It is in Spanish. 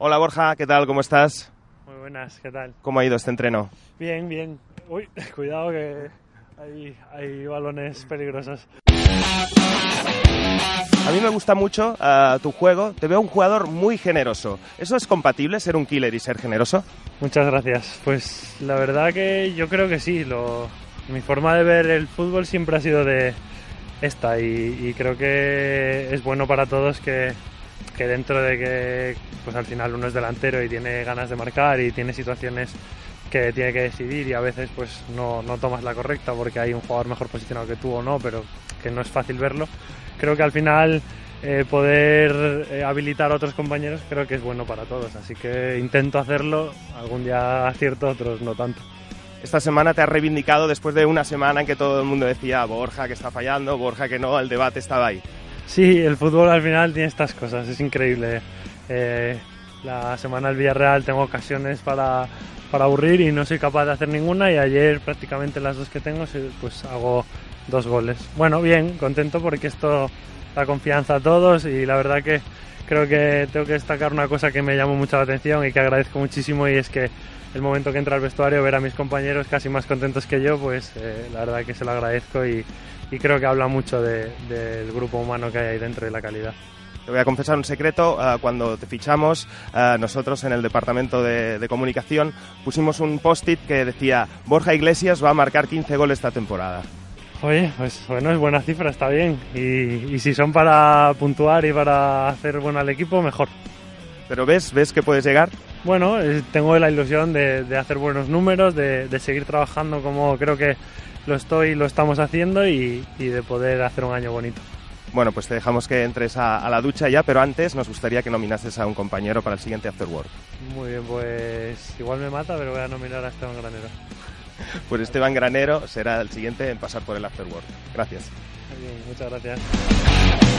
Hola Borja, ¿qué tal? ¿Cómo estás? Muy buenas, ¿qué tal? ¿Cómo ha ido este entreno? Bien, bien. Uy, cuidado que hay, hay balones peligrosos. A mí me gusta mucho uh, tu juego. Te veo un jugador muy generoso. ¿Eso es compatible, ser un killer y ser generoso? Muchas gracias. Pues la verdad que yo creo que sí. Lo, mi forma de ver el fútbol siempre ha sido de esta y, y creo que es bueno para todos que, que dentro de que pues al final uno es delantero y tiene ganas de marcar y tiene situaciones que tiene que decidir y a veces pues no, no tomas la correcta porque hay un jugador mejor posicionado que tú o no, pero que no es fácil verlo. Creo que al final eh, poder eh, habilitar a otros compañeros creo que es bueno para todos, así que intento hacerlo, algún día acierto, otros no tanto. Esta semana te has reivindicado después de una semana en que todo el mundo decía Borja que está fallando, Borja que no, el debate estaba ahí. Sí, el fútbol al final tiene estas cosas, es increíble. Eh, la semana del Villarreal tengo ocasiones para, para aburrir y no soy capaz de hacer ninguna y ayer prácticamente las dos que tengo pues hago dos goles. Bueno, bien, contento porque esto da confianza a todos y la verdad que creo que tengo que destacar una cosa que me llamó mucho la atención y que agradezco muchísimo y es que el momento que entra al vestuario ver a mis compañeros casi más contentos que yo, pues eh, la verdad que se lo agradezco y, y creo que habla mucho de, del grupo humano que hay ahí dentro y la calidad. Te voy a confesar un secreto. Uh, cuando te fichamos, uh, nosotros en el departamento de, de comunicación pusimos un post-it que decía Borja Iglesias va a marcar 15 goles esta temporada. Oye, pues bueno, es buena cifra, está bien. Y, y si son para puntuar y para hacer bueno al equipo, mejor. ¿Pero ves, ves que puedes llegar? Bueno, eh, tengo la ilusión de, de hacer buenos números, de, de, seguir trabajando como creo que lo estoy, lo estamos haciendo y, y de poder hacer un año bonito. Bueno, pues te dejamos que entres a, a, la ducha ya, pero antes nos gustaría que nominases a un compañero para el siguiente After Work. Muy bien, pues igual me mata, pero voy a nominar a Esteban Granero. Pues Esteban Granero será el siguiente en pasar por el After Work. Gracias. Muy bien, muchas gracias.